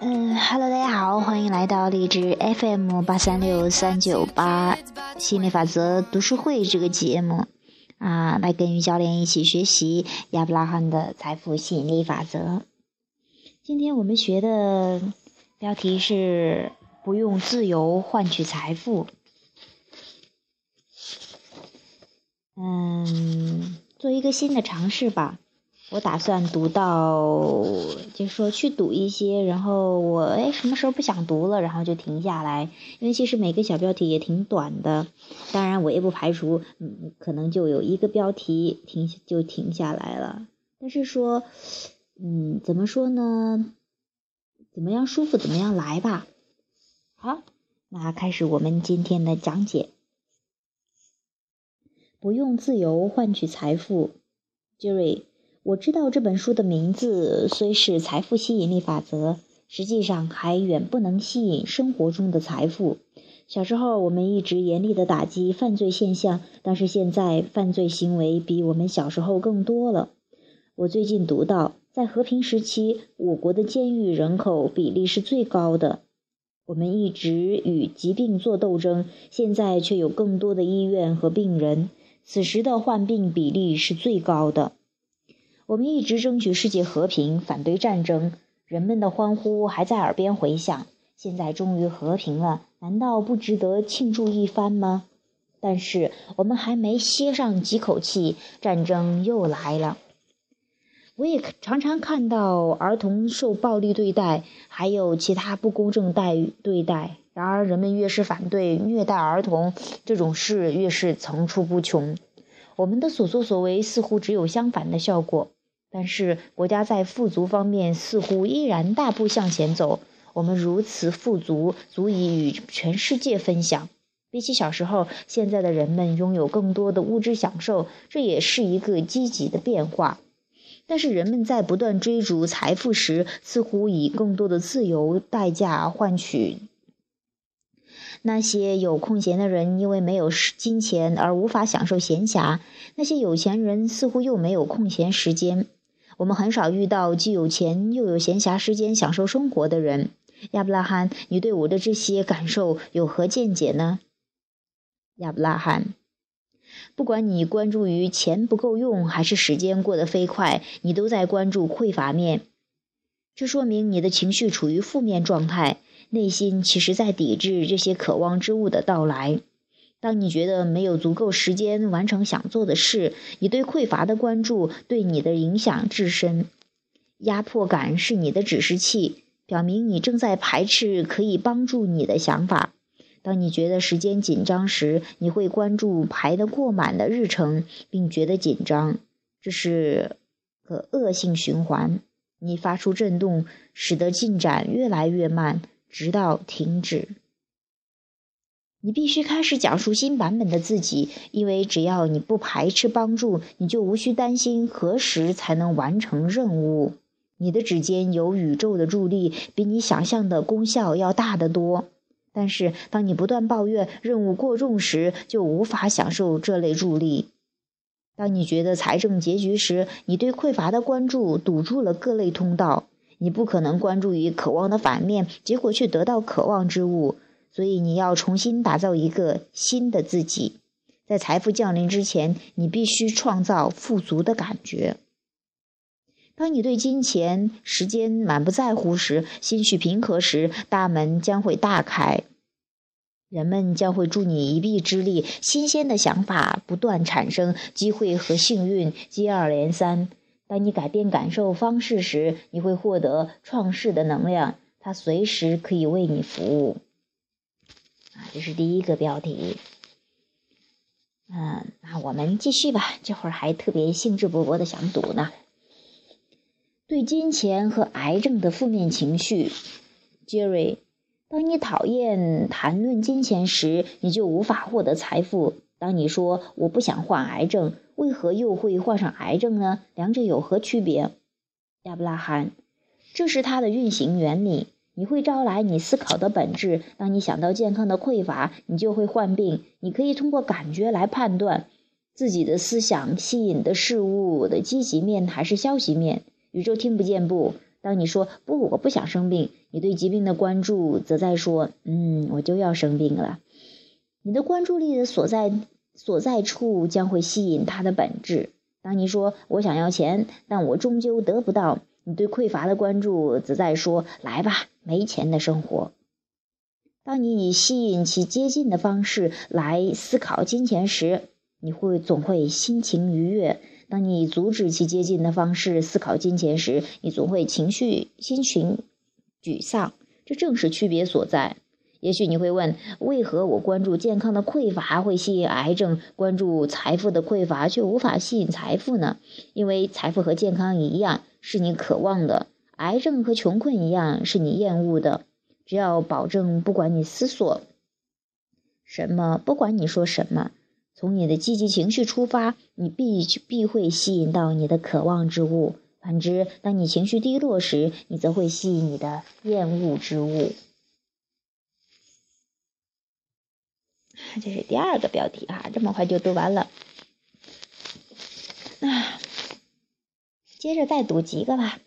嗯，Hello，大家好，欢迎来到荔枝 FM 八三六三九八心理法则读书会这个节目啊，来跟于教练一起学习亚伯拉罕的财富吸引力法则。今天我们学的标题是不用自由换取财富。嗯，做一个新的尝试吧。我打算读到，就说去读一些，然后我哎什么时候不想读了，然后就停下来。因为其实每个小标题也挺短的，当然我也不排除，嗯，可能就有一个标题停就停下来了。但是说，嗯，怎么说呢？怎么样舒服怎么样来吧。好，那开始我们今天的讲解。不用自由换取财富，Jerry。我知道这本书的名字虽是财富吸引力法则，实际上还远不能吸引生活中的财富。小时候，我们一直严厉的打击犯罪现象，但是现在犯罪行为比我们小时候更多了。我最近读到，在和平时期，我国的监狱人口比例是最高的。我们一直与疾病做斗争，现在却有更多的医院和病人，此时的患病比例是最高的。我们一直争取世界和平，反对战争，人们的欢呼还在耳边回响。现在终于和平了，难道不值得庆祝一番吗？但是我们还没歇上几口气，战争又来了。我也常常看到儿童受暴力对待，还有其他不公正待遇对待。然而，人们越是反对虐待儿童这种事，越是层出不穷。我们的所作所为似乎只有相反的效果。但是国家在富足方面似乎依然大步向前走。我们如此富足，足以与全世界分享。比起小时候，现在的人们拥有更多的物质享受，这也是一个积极的变化。但是人们在不断追逐财富时，似乎以更多的自由代价换取。那些有空闲的人因为没有金钱而无法享受闲暇，那些有钱人似乎又没有空闲时间。我们很少遇到既有钱又有闲暇时间享受生活的人。亚伯拉罕，你对我的这些感受有何见解呢？亚伯拉罕，不管你关注于钱不够用，还是时间过得飞快，你都在关注匮乏面。这说明你的情绪处于负面状态，内心其实在抵制这些渴望之物的到来。当你觉得没有足够时间完成想做的事，你对匮乏的关注对你的影响至深。压迫感是你的指示器，表明你正在排斥可以帮助你的想法。当你觉得时间紧张时，你会关注排得过满的日程，并觉得紧张。这是个恶性循环。你发出震动，使得进展越来越慢，直到停止。你必须开始讲述新版本的自己，因为只要你不排斥帮助，你就无需担心何时才能完成任务。你的指尖有宇宙的助力，比你想象的功效要大得多。但是，当你不断抱怨任务过重时，就无法享受这类助力。当你觉得财政拮据时，你对匮乏的关注堵住了各类通道。你不可能关注于渴望的反面，结果却得到渴望之物。所以你要重新打造一个新的自己，在财富降临之前，你必须创造富足的感觉。当你对金钱、时间满不在乎时，心绪平和时，大门将会大开，人们将会助你一臂之力，新鲜的想法不断产生，机会和幸运接二连三。当你改变感受方式时，你会获得创世的能量，它随时可以为你服务。啊这是第一个标题，嗯，那我们继续吧。这会儿还特别兴致勃勃的想读呢。对金钱和癌症的负面情绪，Jerry，当你讨厌谈论金钱时，你就无法获得财富。当你说我不想患癌症，为何又会患上癌症呢？两者有何区别？亚伯拉罕，这是它的运行原理。你会招来你思考的本质。当你想到健康的匮乏，你就会患病。你可以通过感觉来判断，自己的思想吸引的事物的积极面还是消极面？宇宙听不见不？当你说不，我不想生病，你对疾病的关注则在说，嗯，我就要生病了。你的关注力的所在所在处将会吸引它的本质。当你说我想要钱，但我终究得不到，你对匮乏的关注则在说，来吧，没钱的生活。当你以吸引其接近的方式来思考金钱时，你会总会心情愉悦。当你阻止其接近的方式思考金钱时，你总会情绪心情沮丧。这正是区别所在。也许你会问：为何我关注健康的匮乏会吸引癌症，关注财富的匮乏却无法吸引财富呢？因为财富和健康一样是你渴望的，癌症和穷困一样是你厌恶的。只要保证，不管你思索什么，不管你说什么。从你的积极情绪出发，你必必会吸引到你的渴望之物；反之，当你情绪低落时，你则会吸引你的厌恶之物。这是第二个标题哈，这么快就读完了。那接着再读几个吧。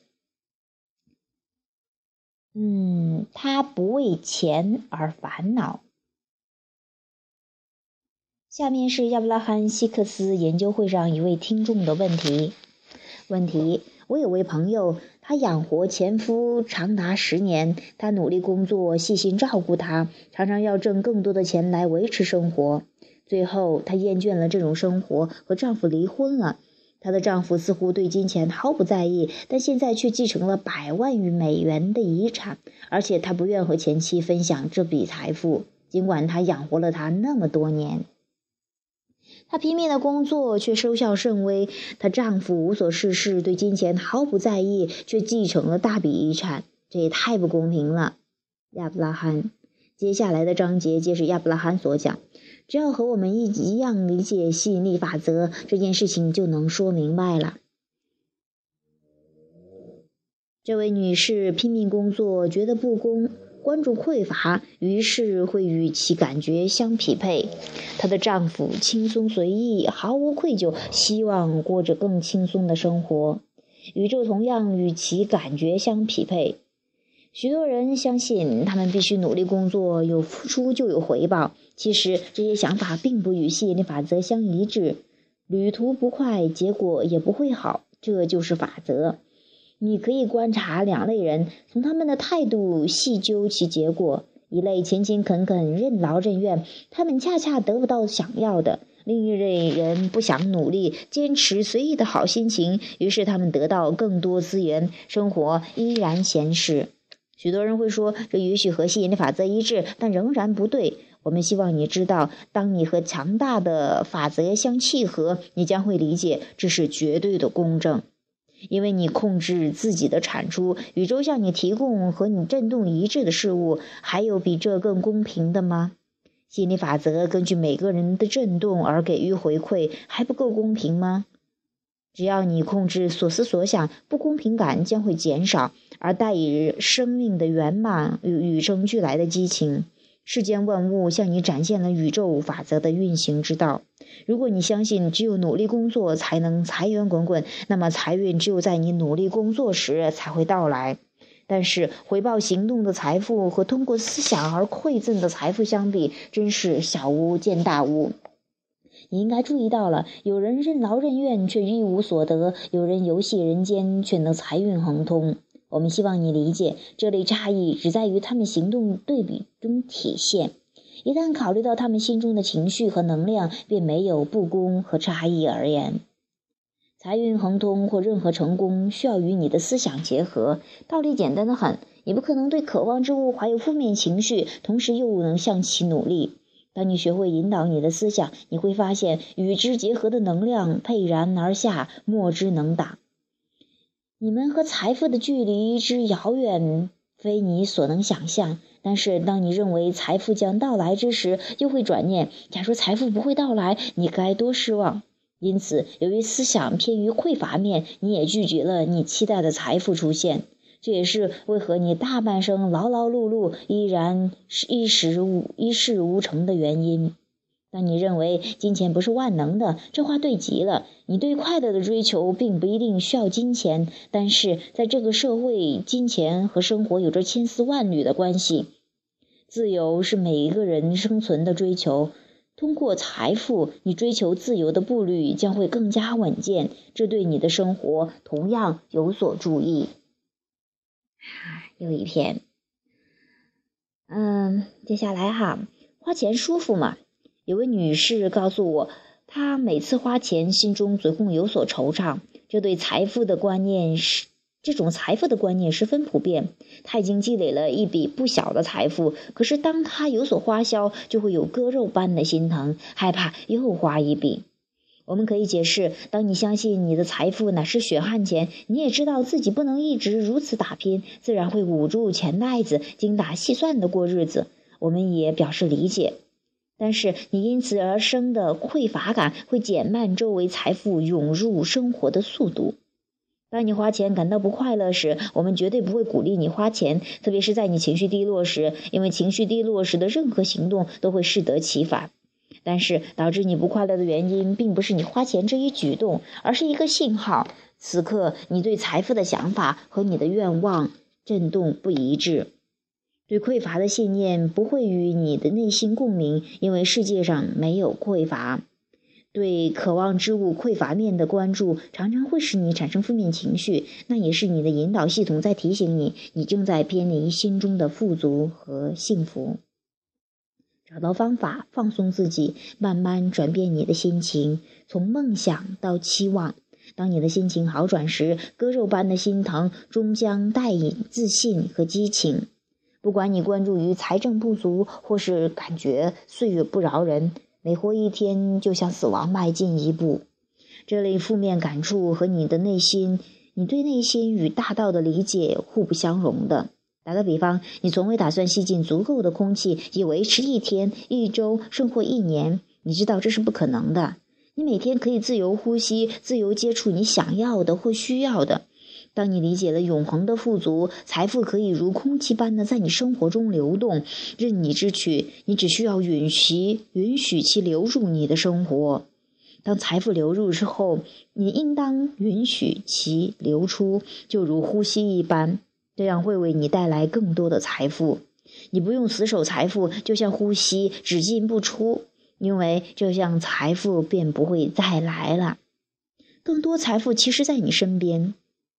嗯，他不为钱而烦恼。下面是亚伯拉罕·希克斯研究会上一位听众的问题。问题：我有位朋友，他养活前夫长达十年，他努力工作，细心照顾他，常常要挣更多的钱来维持生活。最后，她厌倦了这种生活，和丈夫离婚了。她的丈夫似乎对金钱毫不在意，但现在却继承了百万余美元的遗产，而且他不愿和前妻分享这笔财富，尽管他养活了她那么多年。她拼命的工作，却收效甚微。她丈夫无所事事，对金钱毫不在意，却继承了大笔遗产，这也太不公平了。亚伯拉罕，接下来的章节皆是亚伯拉罕所讲。只要和我们一一样理解吸引力法则，这件事情就能说明白了。这位女士拼命工作，觉得不公。关注匮乏，于是会与其感觉相匹配。她的丈夫轻松随意，毫无愧疚，希望过着更轻松的生活。宇宙同样与其感觉相匹配。许多人相信他们必须努力工作，有付出就有回报。其实这些想法并不与吸引力法则相一致。旅途不快，结果也不会好，这就是法则。你可以观察两类人，从他们的态度细究其结果。一类勤勤恳恳、任劳任怨，他们恰恰得不到想要的；另一类人不想努力，坚持随意的好心情，于是他们得到更多资源，生活依然闲适。许多人会说，这也许和吸引力法则一致，但仍然不对。我们希望你知道，当你和强大的法则相契合，你将会理解这是绝对的公正。因为你控制自己的产出，宇宙向你提供和你振动一致的事物，还有比这更公平的吗？心理法则根据每个人的振动而给予回馈，还不够公平吗？只要你控制所思所想，不公平感将会减少，而带以生命的圆满与与生俱来的激情。世间万物向你展现了宇宙法则的运行之道。如果你相信只有努力工作才能财源滚滚，那么财运只有在你努力工作时才会到来。但是回报行动的财富和通过思想而馈赠的财富相比，真是小巫见大巫。你应该注意到了，有人任劳任怨却一无所得，有人游戏人间却能财运亨通。我们希望你理解，这类差异只在于他们行动对比中体现。一旦考虑到他们心中的情绪和能量，便没有不公和差异而言。财运亨通或任何成功，需要与你的思想结合。道理简单的很，你不可能对渴望之物怀有负面情绪，同时又能向其努力。当你学会引导你的思想，你会发现与之结合的能量沛然而下，莫之能挡。你们和财富的距离之遥远，非你所能想象。但是，当你认为财富将到来之时，又会转念：假如财富不会到来，你该多失望。因此，由于思想偏于匮乏面，你也拒绝了你期待的财富出现。这也是为何你大半生劳劳碌碌，依然是一时无一事无成的原因。当你认为金钱不是万能的，这话对极了。你对快乐的追求并不一定需要金钱，但是在这个社会，金钱和生活有着千丝万缕的关系。自由是每一个人生存的追求。通过财富，你追求自由的步履将会更加稳健，这对你的生活同样有所注意。又一篇，嗯，接下来哈，花钱舒服吗？有位女士告诉我，她每次花钱，心中总会有所惆怅。这对财富的观念是，这种财富的观念十分普遍。她已经积累了一笔不小的财富，可是当她有所花销，就会有割肉般的心疼，害怕又花一笔。我们可以解释：当你相信你的财富乃是血汗钱，你也知道自己不能一直如此打拼，自然会捂住钱袋子，精打细算的过日子。我们也表示理解。但是你因此而生的匮乏感会减慢周围财富涌入生活的速度。当你花钱感到不快乐时，我们绝对不会鼓励你花钱，特别是在你情绪低落时，因为情绪低落时的任何行动都会适得其反。但是导致你不快乐的原因，并不是你花钱这一举动，而是一个信号：此刻你对财富的想法和你的愿望震动不一致。对匮乏的信念不会与你的内心共鸣，因为世界上没有匮乏。对渴望之物匮乏面的关注，常常会使你产生负面情绪，那也是你的引导系统在提醒你，你正在偏离心中的富足和幸福。找到方法，放松自己，慢慢转变你的心情，从梦想到期望。当你的心情好转时，割肉般的心疼终将带引自信和激情。不管你关注于财政不足，或是感觉岁月不饶人，每活一天就向死亡迈进一步，这类负面感触和你的内心，你对内心与大道的理解互不相容的。打个比方，你从未打算吸进足够的空气以维持一天、一周，甚或一年，你知道这是不可能的。你每天可以自由呼吸，自由接触你想要的或需要的。当你理解了永恒的富足，财富可以如空气般的在你生活中流动，任你支取。你只需要允许允许其流入你的生活。当财富流入之后，你应当允许其流出，就如呼吸一般。这样会为你带来更多的财富。你不用死守财富，就像呼吸只进不出，因为这样财富便不会再来了。更多财富其实在你身边。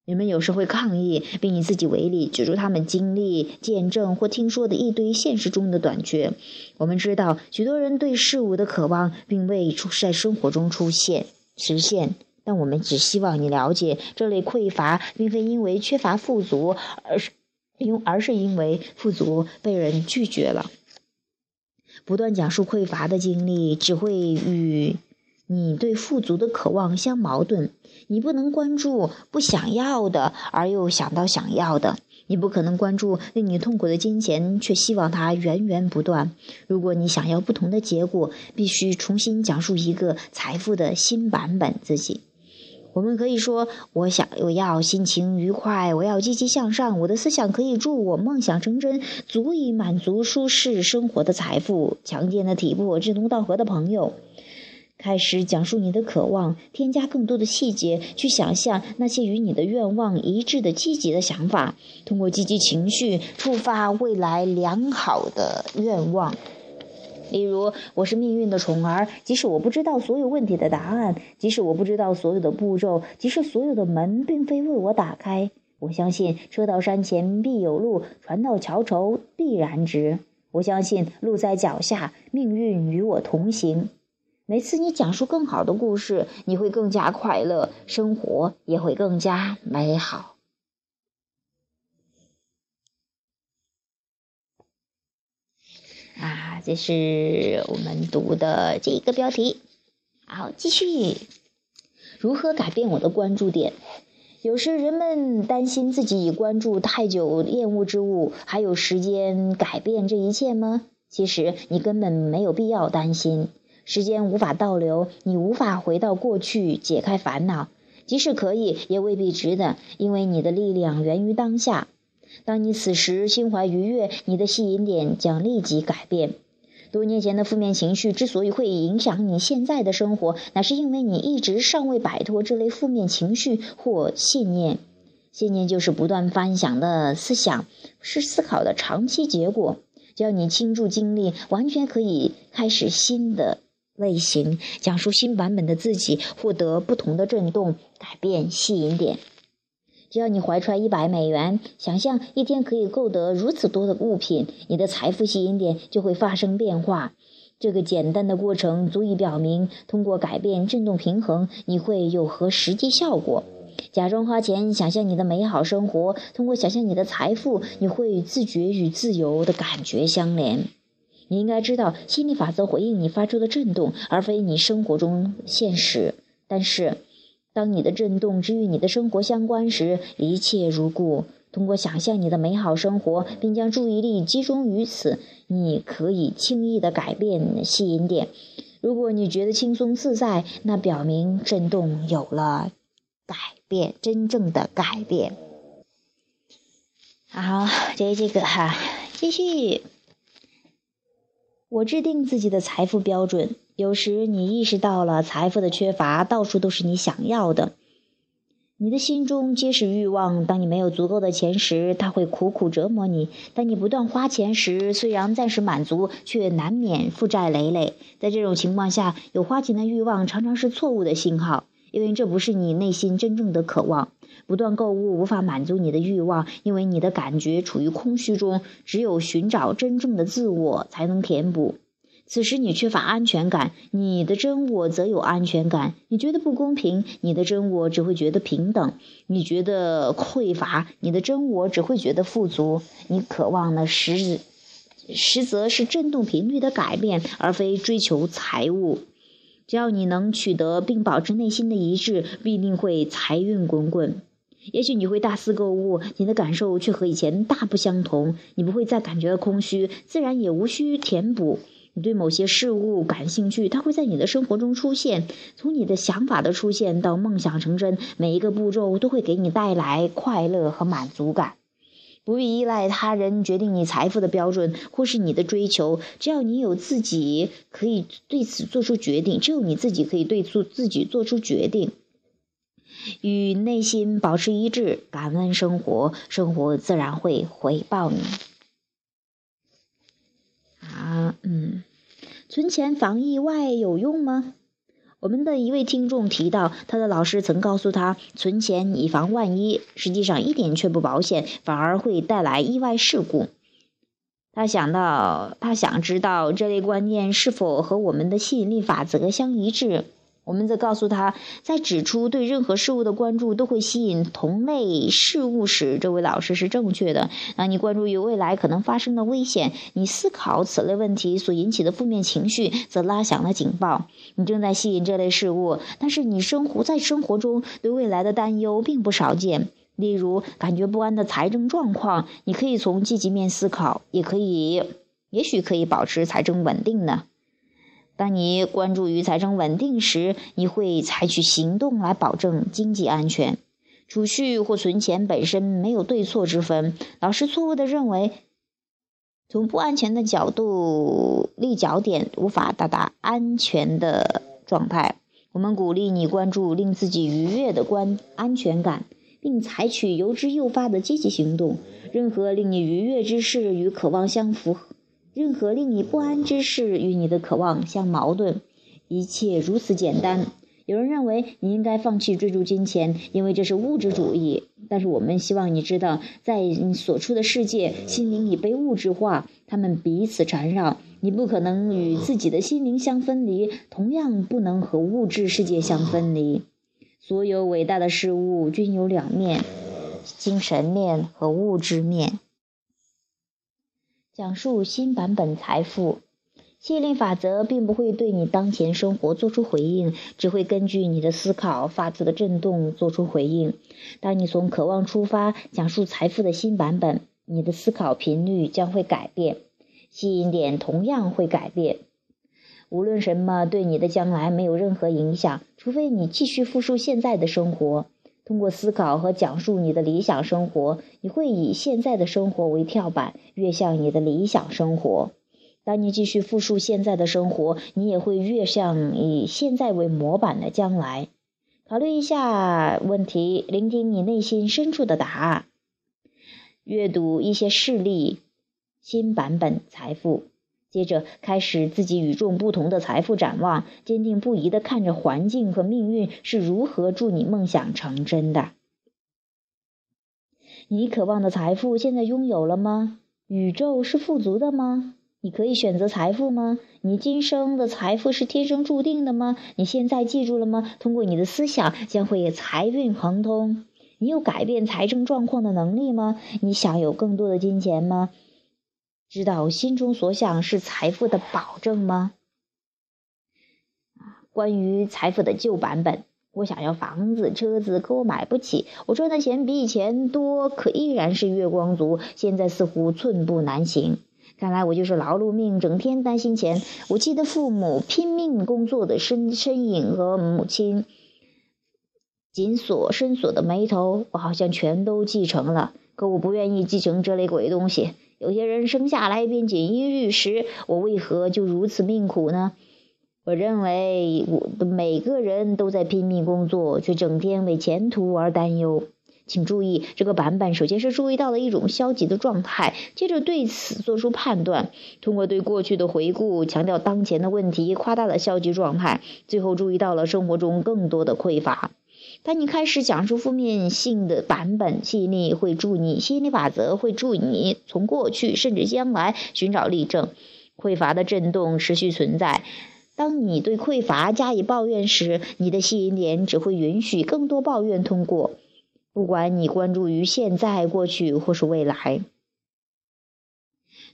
人们有时会抗议，并以自己为例，举出他们经历、见证或听说的一堆现实中的短缺。我们知道，许多人对事物的渴望并未出在生活中出现、实现，但我们只希望你了解，这类匮乏并非因为缺乏富足，而是因而是因为富足被人拒绝了。不断讲述匮乏的经历，只会与。你对富足的渴望相矛盾，你不能关注不想要的而又想到想要的，你不可能关注令你痛苦的金钱却希望它源源不断。如果你想要不同的结果，必须重新讲述一个财富的新版本自己。我们可以说：我想我要心情愉快，我要积极向上，我的思想可以助我梦想成真，足以满足舒适生活的财富、强健的体魄、志同道合的朋友。开始讲述你的渴望，添加更多的细节，去想象那些与你的愿望一致的积极的想法。通过积极情绪触发未来良好的愿望。例如，我是命运的宠儿，即使我不知道所有问题的答案，即使我不知道所有的步骤，即使所有的门并非为我打开，我相信车到山前必有路，船到桥头必然直。我相信路在脚下，命运与我同行。每次你讲述更好的故事，你会更加快乐，生活也会更加美好。啊，这是我们读的这个标题。好，继续。如何改变我的关注点？有时人们担心自己已关注太久厌恶之物，还有时间改变这一切吗？其实你根本没有必要担心。时间无法倒流，你无法回到过去解开烦恼，即使可以，也未必值得，因为你的力量源于当下。当你此时心怀愉悦，你的吸引点将立即改变。多年前的负面情绪之所以会影响你现在的生活，那是因为你一直尚未摆脱这类负面情绪或信念。信念就是不断翻想的思想，是思考的长期结果。只要你倾注精力，完全可以开始新的类型，讲述新版本的自己，获得不同的震动，改变吸引点。只要你怀揣一百美元，想象一天可以购得如此多的物品，你的财富吸引点就会发生变化。这个简单的过程足以表明，通过改变振动平衡，你会有何实际效果。假装花钱，想象你的美好生活。通过想象你的财富，你会自觉与自由的感觉相连。你应该知道，心理法则回应你发出的震动，而非你生活中现实。但是。当你的震动只与你的生活相关时，一切如故。通过想象你的美好生活，并将注意力集中于此，你可以轻易地改变吸引点。如果你觉得轻松自在，那表明震动有了改变，真正的改变。好，这这个哈，继续。我制定自己的财富标准。有时你意识到了财富的缺乏，到处都是你想要的，你的心中皆是欲望。当你没有足够的钱时，它会苦苦折磨你；当你不断花钱时，虽然暂时满足，却难免负债累累。在这种情况下，有花钱的欲望常常是错误的信号，因为这不是你内心真正的渴望。不断购物无法满足你的欲望，因为你的感觉处于空虚中，只有寻找真正的自我才能填补。此时你缺乏安全感，你的真我则有安全感。你觉得不公平，你的真我只会觉得平等；你觉得匮乏，你的真我只会觉得富足。你渴望的实实则是振动频率的改变，而非追求财物。只要你能取得并保持内心的一致，必定会财运滚滚。也许你会大肆购物，你的感受却和以前大不相同。你不会再感觉到空虚，自然也无需填补。你对某些事物感兴趣，它会在你的生活中出现。从你的想法的出现到梦想成真，每一个步骤都会给你带来快乐和满足感。不必依赖他人决定你财富的标准，或是你的追求。只要你有自己可以对此做出决定，只有你自己可以对自自己做出决定。与内心保持一致，感恩生活，生活自然会回报你。啊，嗯，存钱防意外有用吗？我们的一位听众提到，他的老师曾告诉他，存钱以防万一，实际上一点却不保险，反而会带来意外事故。他想到，他想知道这类观念是否和我们的吸引力法则相一致。我们则告诉他，在指出对任何事物的关注都会吸引同类事物时，这位老师是正确的。当你关注于未来可能发生的危险，你思考此类问题所引起的负面情绪，则拉响了警报。你正在吸引这类事物，但是你生活在生活中对未来的担忧并不少见。例如，感觉不安的财政状况，你可以从积极面思考，也可以，也许可以保持财政稳定呢。当你关注于财政稳定时，你会采取行动来保证经济安全。储蓄或存钱本身没有对错之分。老师错误地认为，从不安全的角度立脚点，无法到达安全的状态。我们鼓励你关注令自己愉悦的关安全感，并采取由之诱发的积极行动。任何令你愉悦之事与渴望相符合。任何令你不安之事与你的渴望相矛盾，一切如此简单。有人认为你应该放弃追逐金钱，因为这是物质主义。但是我们希望你知道，在你所处的世界，心灵已被物质化，它们彼此缠绕。你不可能与自己的心灵相分离，同样不能和物质世界相分离。所有伟大的事物均有两面：精神面和物质面。讲述新版本财富吸引力法则，并不会对你当前生活做出回应，只会根据你的思考发出的震动做出回应。当你从渴望出发，讲述财富的新版本，你的思考频率将会改变，吸引点同样会改变。无论什么对你的将来没有任何影响，除非你继续复述现在的生活。通过思考和讲述你的理想生活，你会以现在的生活为跳板，跃向你的理想生活。当你继续复述现在的生活，你也会越向以现在为模板的将来。考虑一下问题，聆听你内心深处的答案，阅读一些事例，新版本财富。接着开始自己与众不同的财富展望，坚定不移地看着环境和命运是如何助你梦想成真的。你渴望的财富现在拥有了吗？宇宙是富足的吗？你可以选择财富吗？你今生的财富是天生注定的吗？你现在记住了吗？通过你的思想，将会财运亨通。你有改变财政状况的能力吗？你想有更多的金钱吗？知道心中所想是财富的保证吗？关于财富的旧版本，我想要房子、车子，可我买不起。我赚的钱比以前多，可依然是月光族。现在似乎寸步难行。看来我就是劳碌命，整天担心钱。我记得父母拼命工作的身身影和母亲紧锁深锁的眉头，我好像全都继承了。可我不愿意继承这类鬼东西。有些人生下来便锦衣玉食，我为何就如此命苦呢？我认为我的每个人都在拼命工作，却整天为前途而担忧。请注意，这个版本首先是注意到了一种消极的状态，接着对此做出判断，通过对过去的回顾强调当前的问题，夸大了消极状态，最后注意到了生活中更多的匮乏。当你开始讲述负面性的版本，吸引力会助你，吸引力法则会助你从过去甚至将来寻找例证。匮乏的震动持续存在。当你对匮乏加以抱怨时，你的吸引点只会允许更多抱怨通过。不管你关注于现在、过去或是未来，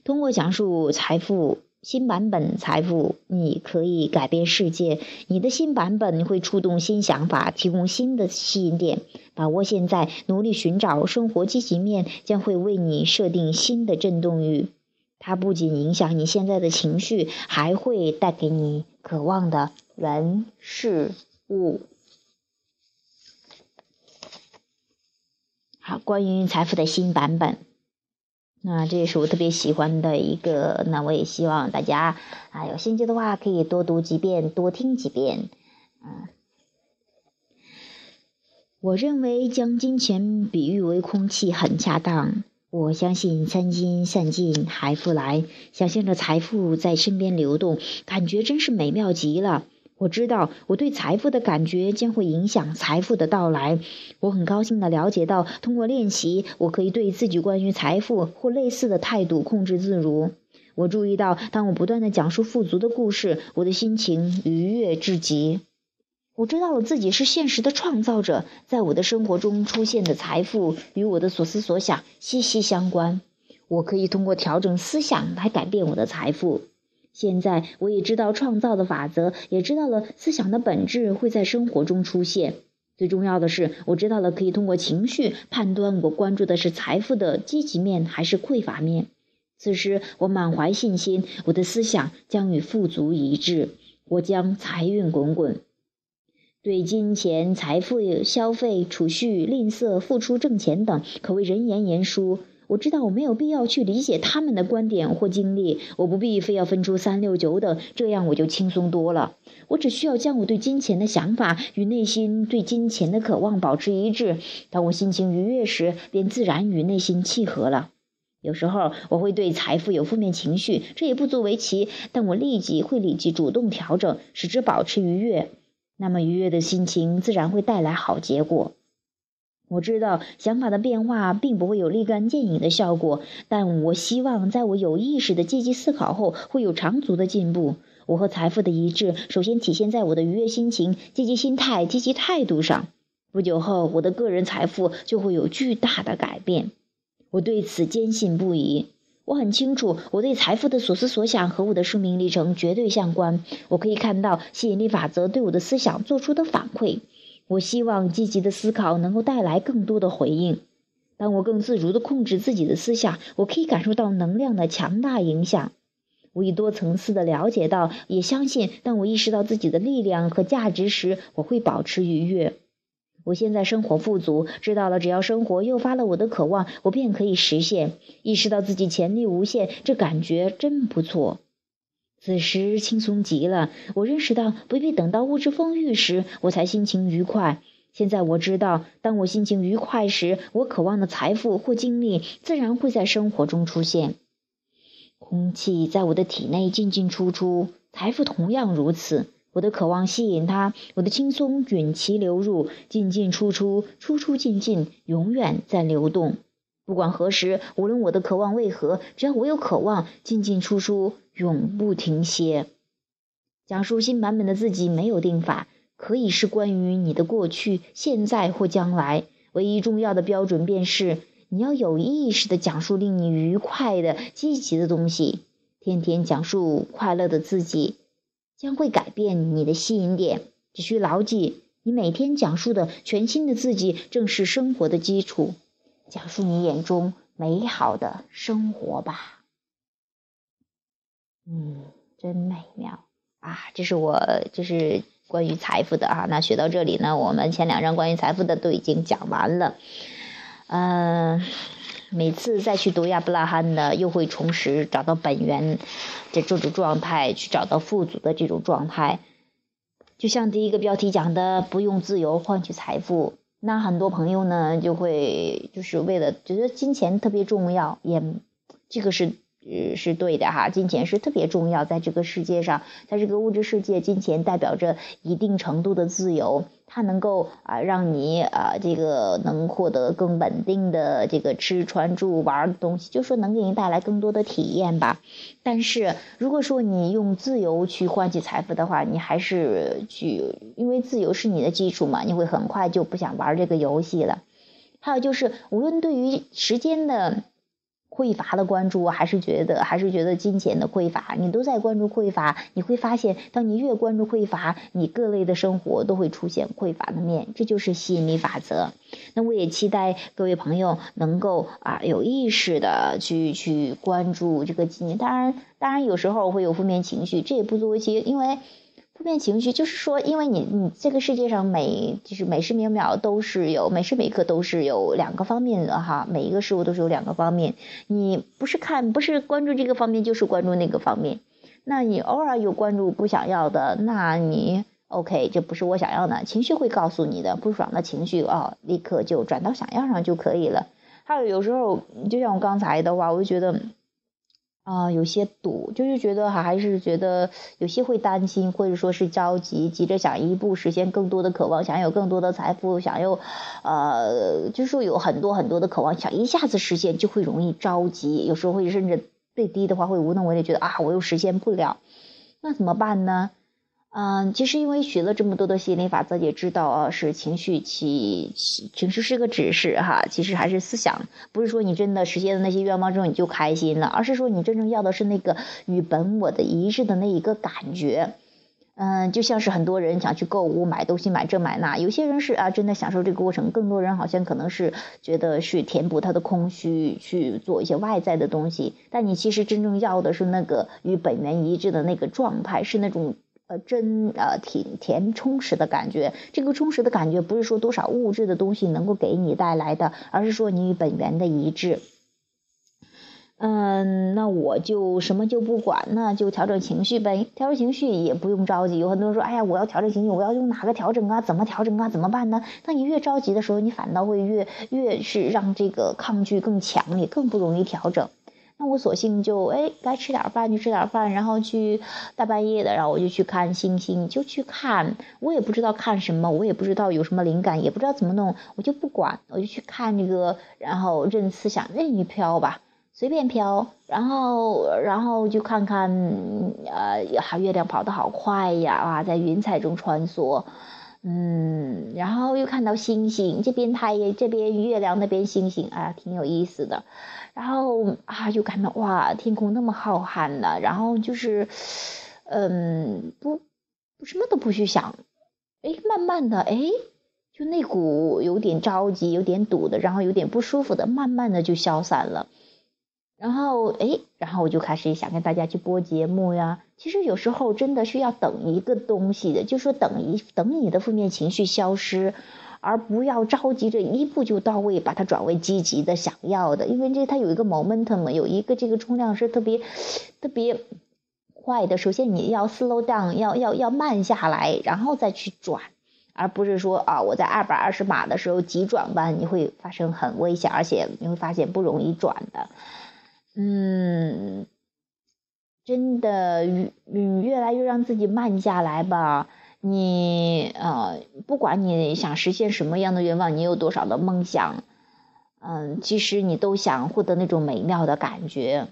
通过讲述财富新版本财富，你可以改变世界。你的新版本会触动新想法，提供新的吸引点。把握现在，努力寻找生活积极面，将会为你设定新的振动域。它不仅影响你现在的情绪，还会带给你渴望的人事物。好，关于财富的新版本，那这也是我特别喜欢的一个。那我也希望大家啊，有兴趣的话可以多读几遍，多听几遍。嗯，我认为将金钱比喻为空气很恰当。我相信三金散尽还复来，想象着财富在身边流动，感觉真是美妙极了。我知道我对财富的感觉将会影响财富的到来。我很高兴地了解到，通过练习，我可以对自己关于财富或类似的态度控制自如。我注意到，当我不断地讲述富足的故事，我的心情愉悦至极。我知道了自己是现实的创造者，在我的生活中出现的财富与我的所思所想息息相关。我可以通过调整思想来改变我的财富。现在我也知道创造的法则，也知道了思想的本质会在生活中出现。最重要的是，我知道了可以通过情绪判断我关注的是财富的积极面还是匮乏面。此时我满怀信心，我的思想将与富足一致，我将财运滚滚。对金钱、财富、消费、储蓄、吝啬、付出、挣钱等，可谓人言言殊。我知道我没有必要去理解他们的观点或经历，我不必非要分出三六九等，这样我就轻松多了。我只需要将我对金钱的想法与内心对金钱的渴望保持一致。当我心情愉悦时，便自然与内心契合了。有时候我会对财富有负面情绪，这也不足为奇，但我立即会立即主动调整，使之保持愉悦。那么愉悦的心情自然会带来好结果。我知道想法的变化并不会有立竿见影的效果，但我希望在我有意识的积极思考后会有长足的进步。我和财富的一致，首先体现在我的愉悦心情、积极心态、积极态度上。不久后，我的个人财富就会有巨大的改变。我对此坚信不疑。我很清楚，我对财富的所思所想和我的生命历程绝对相关。我可以看到吸引力法则对我的思想做出的反馈。我希望积极的思考能够带来更多的回应。当我更自如地控制自己的思想，我可以感受到能量的强大影响。我以多层次的了解到，也相信，当我意识到自己的力量和价值时，我会保持愉悦。我现在生活富足，知道了，只要生活诱发了我的渴望，我便可以实现。意识到自己潜力无限，这感觉真不错。此时轻松极了，我认识到不必等到物质丰裕时，我才心情愉快。现在我知道，当我心情愉快时，我渴望的财富或精力自然会在生活中出现。空气在我的体内进进出出，财富同样如此。我的渴望吸引它，我的轻松允其流入，进进出出，出出进进，永远在流动。不管何时，无论我的渴望为何，只要我有渴望，进进出出永不停歇。讲述新版本的自己没有定法，可以是关于你的过去、现在或将来。唯一重要的标准便是，你要有意识的讲述令你愉快的、积极的东西。天天讲述快乐的自己，将会改变你的吸引点。只需牢记，你每天讲述的全新的自己，正是生活的基础。讲述你眼中美好的生活吧。嗯，真美妙啊！这是我这是关于财富的啊。那学到这里呢，我们前两章关于财富的都已经讲完了。嗯，每次再去读亚伯拉罕的，又会重拾找到本源的这种状态，去找到富足的这种状态。就像第一个标题讲的，不用自由换取财富。那很多朋友呢，就会就是为了觉得金钱特别重要，也这个是呃是对的哈，金钱是特别重要，在这个世界上，在这个物质世界，金钱代表着一定程度的自由。它能够啊，让你啊，这个能获得更稳定的这个吃穿住玩的东西，就说能给你带来更多的体验吧。但是如果说你用自由去换取财富的话，你还是去，因为自由是你的基础嘛，你会很快就不想玩这个游戏了。还有就是，无论对于时间的。匮乏的关注，还是觉得还是觉得金钱的匮乏，你都在关注匮乏，你会发现，当你越关注匮乏，你各类的生活都会出现匮乏的面，这就是吸引力法则。那我也期待各位朋友能够啊有意识的去去关注这个金钱，当然当然有时候会有负面情绪，这也不足为奇，因为。负面情绪就是说，因为你你这个世界上每就是每时每秒都是有每时每刻都是有两个方面的哈，每一个事物都是有两个方面，你不是看不是关注这个方面，就是关注那个方面。那你偶尔有关注不想要的，那你 OK，这不是我想要的，情绪会告诉你的不爽的情绪啊，立刻就转到想要上就可以了。还有有时候，就像我刚才的话，我就觉得。啊，有些堵，就是觉得还还是觉得有些会担心，或者说是着急，急着想一步实现更多的渴望，想有更多的财富，想要，呃，就是说有很多很多的渴望，想一下子实现，就会容易着急，有时候会甚至最低的话会无能为力，觉得啊，我又实现不了，那怎么办呢？嗯，其实因为学了这么多的吸引力法则，也知道啊，是情绪起情绪是个指示哈。其实还是思想，不是说你真的实现了那些愿望之后你就开心了，而是说你真正要的是那个与本我的一致的那一个感觉。嗯，就像是很多人想去购物买东西买这买那，有些人是啊真的享受这个过程，更多人好像可能是觉得是填补他的空虚，去做一些外在的东西。但你其实真正要的是那个与本源一致的那个状态，是那种。呃，真呃挺甜充实的感觉。这个充实的感觉不是说多少物质的东西能够给你带来的，而是说你与本源的一致。嗯，那我就什么就不管，那就调整情绪呗。调整情绪也不用着急。有很多人说，哎呀，我要调整情绪，我要用哪个调整啊？怎么调整啊？怎么办呢？当你越着急的时候，你反倒会越越是让这个抗拒更强烈，更不容易调整。那我索性就哎，该吃点饭就吃点饭，然后去大半夜的，然后我就去看星星，就去看。我也不知道看什么，我也不知道有什么灵感，也不知道怎么弄，我就不管，我就去看这个，然后任思想任意飘吧，随便飘。然后，然后就看看，呃，月亮跑得好快呀，啊，在云彩中穿梭。嗯，然后又看到星星，这边太阳，这边月亮，那边星星，啊，挺有意思的。然后啊，就感到哇，天空那么浩瀚的，然后就是，嗯，不，什么都不去想，哎，慢慢的，哎，就那股有点着急、有点堵的，然后有点不舒服的，慢慢的就消散了。然后，哎，然后我就开始想跟大家去播节目呀。其实有时候真的是要等一个东西的，就说等一等你的负面情绪消失，而不要着急着一步就到位，把它转为积极的、想要的。因为这它有一个 momentum，有一个这个冲量是特别特别坏的，首先你要 slow down，要要要慢下来，然后再去转，而不是说啊，我在二百二十码的时候急转弯，你会发生很危险，而且你会发现不容易转的。嗯，真的，嗯，越来越让自己慢下来吧。你呃，不管你想实现什么样的愿望，你有多少的梦想，嗯，其实你都想获得那种美妙的感觉，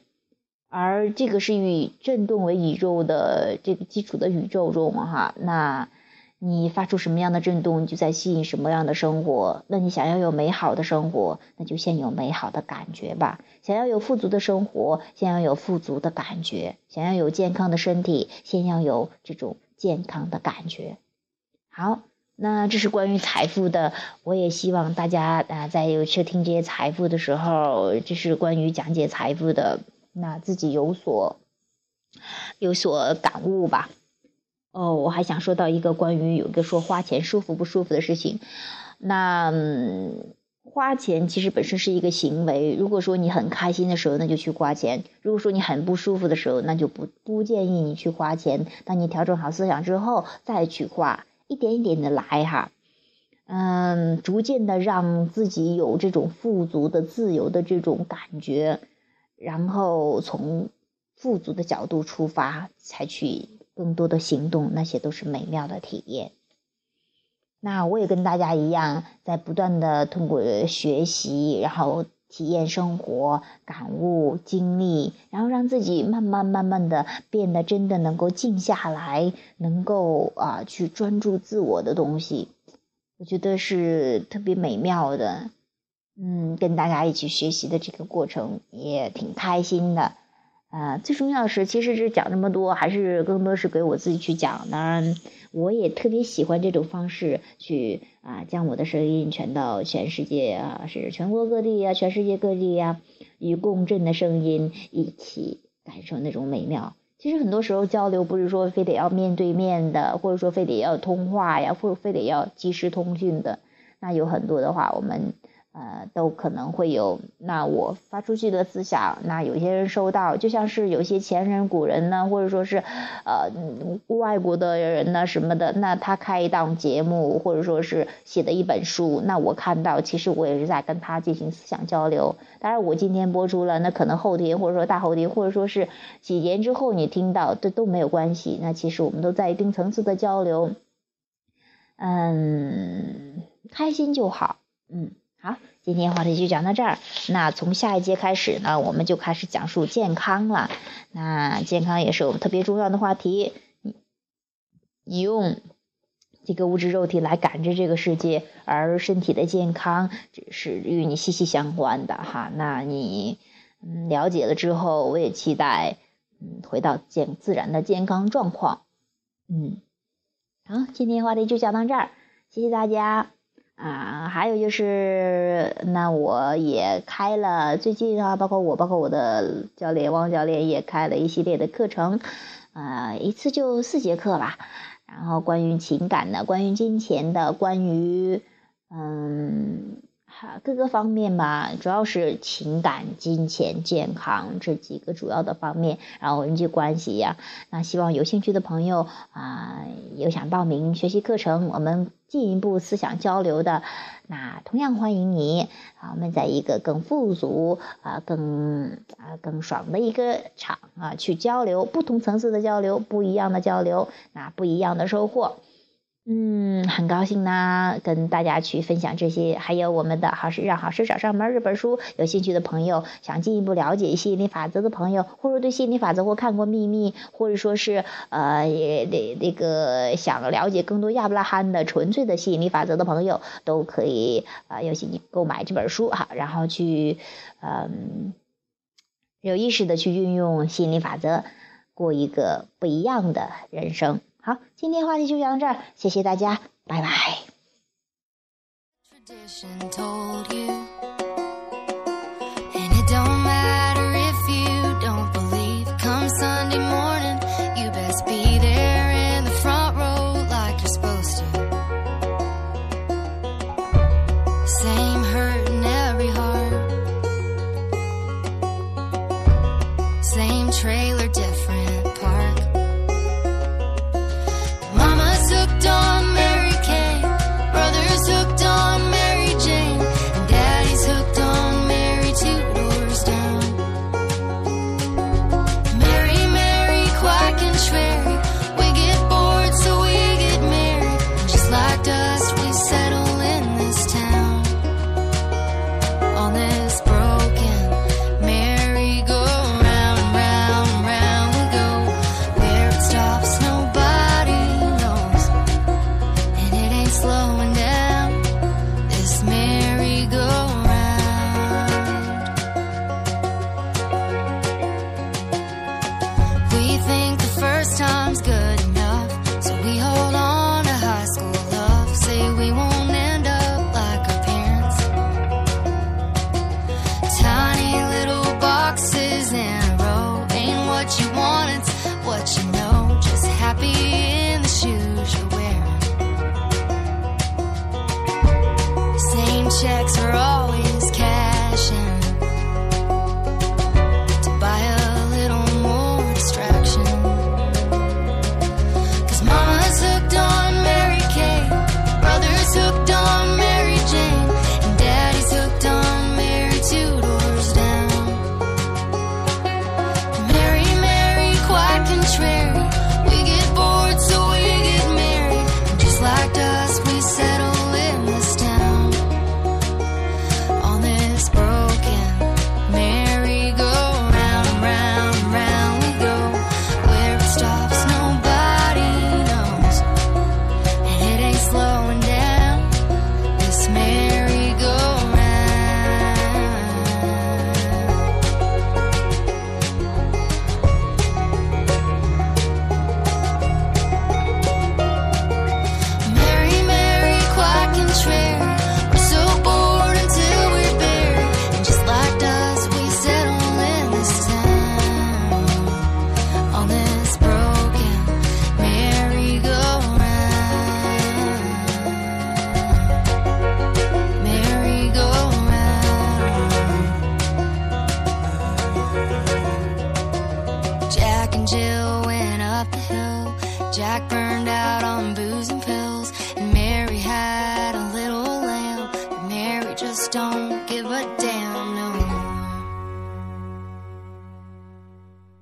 而这个是以震动为宇宙的这个基础的宇宙中哈，那你发出什么样的振动，你就在吸引什么样的生活。那你想要有美好的生活，那就先有美好的感觉吧。想要有富足的生活，先要有富足的感觉；想要有健康的身体，先要有这种。健康的感觉，好，那这是关于财富的。我也希望大家啊，在有收听这些财富的时候，这是关于讲解财富的，那自己有所有所感悟吧。哦，我还想说到一个关于有一个说花钱舒服不舒服的事情，那。花钱其实本身是一个行为。如果说你很开心的时候，那就去花钱；如果说你很不舒服的时候，那就不不建议你去花钱。当你调整好思想之后，再去花，一点一点的来哈，嗯，逐渐的让自己有这种富足的、自由的这种感觉，然后从富足的角度出发，才去更多的行动，那些都是美妙的体验。那我也跟大家一样，在不断的通过学习，然后体验生活、感悟、经历，然后让自己慢慢慢慢的变得真的能够静下来，能够啊去专注自我的东西，我觉得是特别美妙的。嗯，跟大家一起学习的这个过程也挺开心的。啊，最重要是，其实是讲这么多，还是更多是给我自己去讲的。我也特别喜欢这种方式，去啊，将我的声音传到全世界啊，是全国各地啊，全世界各地呀，与共振的声音一起感受那种美妙。其实很多时候交流不是说非得要面对面的，或者说非得要通话呀，或者非得要即时通讯的。那有很多的话，我们。呃，都可能会有。那我发出去的思想，那有些人收到，就像是有些前人古人呢，或者说是呃外国的人呢什么的，那他开一档节目，或者说是写的一本书，那我看到，其实我也是在跟他进行思想交流。当然，我今天播出了，那可能后天或者说大后天，或者说是几年之后你听到，这都没有关系。那其实我们都在一定层次的交流，嗯，开心就好，嗯。好，今天话题就讲到这儿。那从下一节开始呢，我们就开始讲述健康了。那健康也是我们特别重要的话题。你用这个物质肉体来感知这个世界，而身体的健康这是与你息息相关的哈。那你嗯了解了之后，我也期待嗯回到健自然的健康状况。嗯，好，今天话题就讲到这儿，谢谢大家。啊，还有就是，那我也开了，最近啊，包括我，包括我的教练汪教练也开了一系列的课程，啊，一次就四节课吧，然后关于情感的，关于金钱的，关于，嗯。各个方面吧，主要是情感、金钱、健康这几个主要的方面，然后人际关系呀。那希望有兴趣的朋友啊，有想报名学习课程，我们进一步思想交流的，那同样欢迎你啊。我们在一个更富足啊、更啊、更爽的一个场啊去交流，不同层次的交流，不一样的交流，那不一样的收获。嗯，很高兴呢，跟大家去分享这些，还有我们的好事让好事找上门这本书。有兴趣的朋友，想进一步了解吸引力法则的朋友，或者对吸引力法则或看过秘密，或者说是呃也，那那个想了解更多亚伯拉罕的纯粹的吸引力法则的朋友，都可以啊，有兴趣购买这本书哈，然后去嗯，有意识的去运用吸引力法则，过一个不一样的人生。好，今天话题就讲到这儿，谢谢大家，拜拜。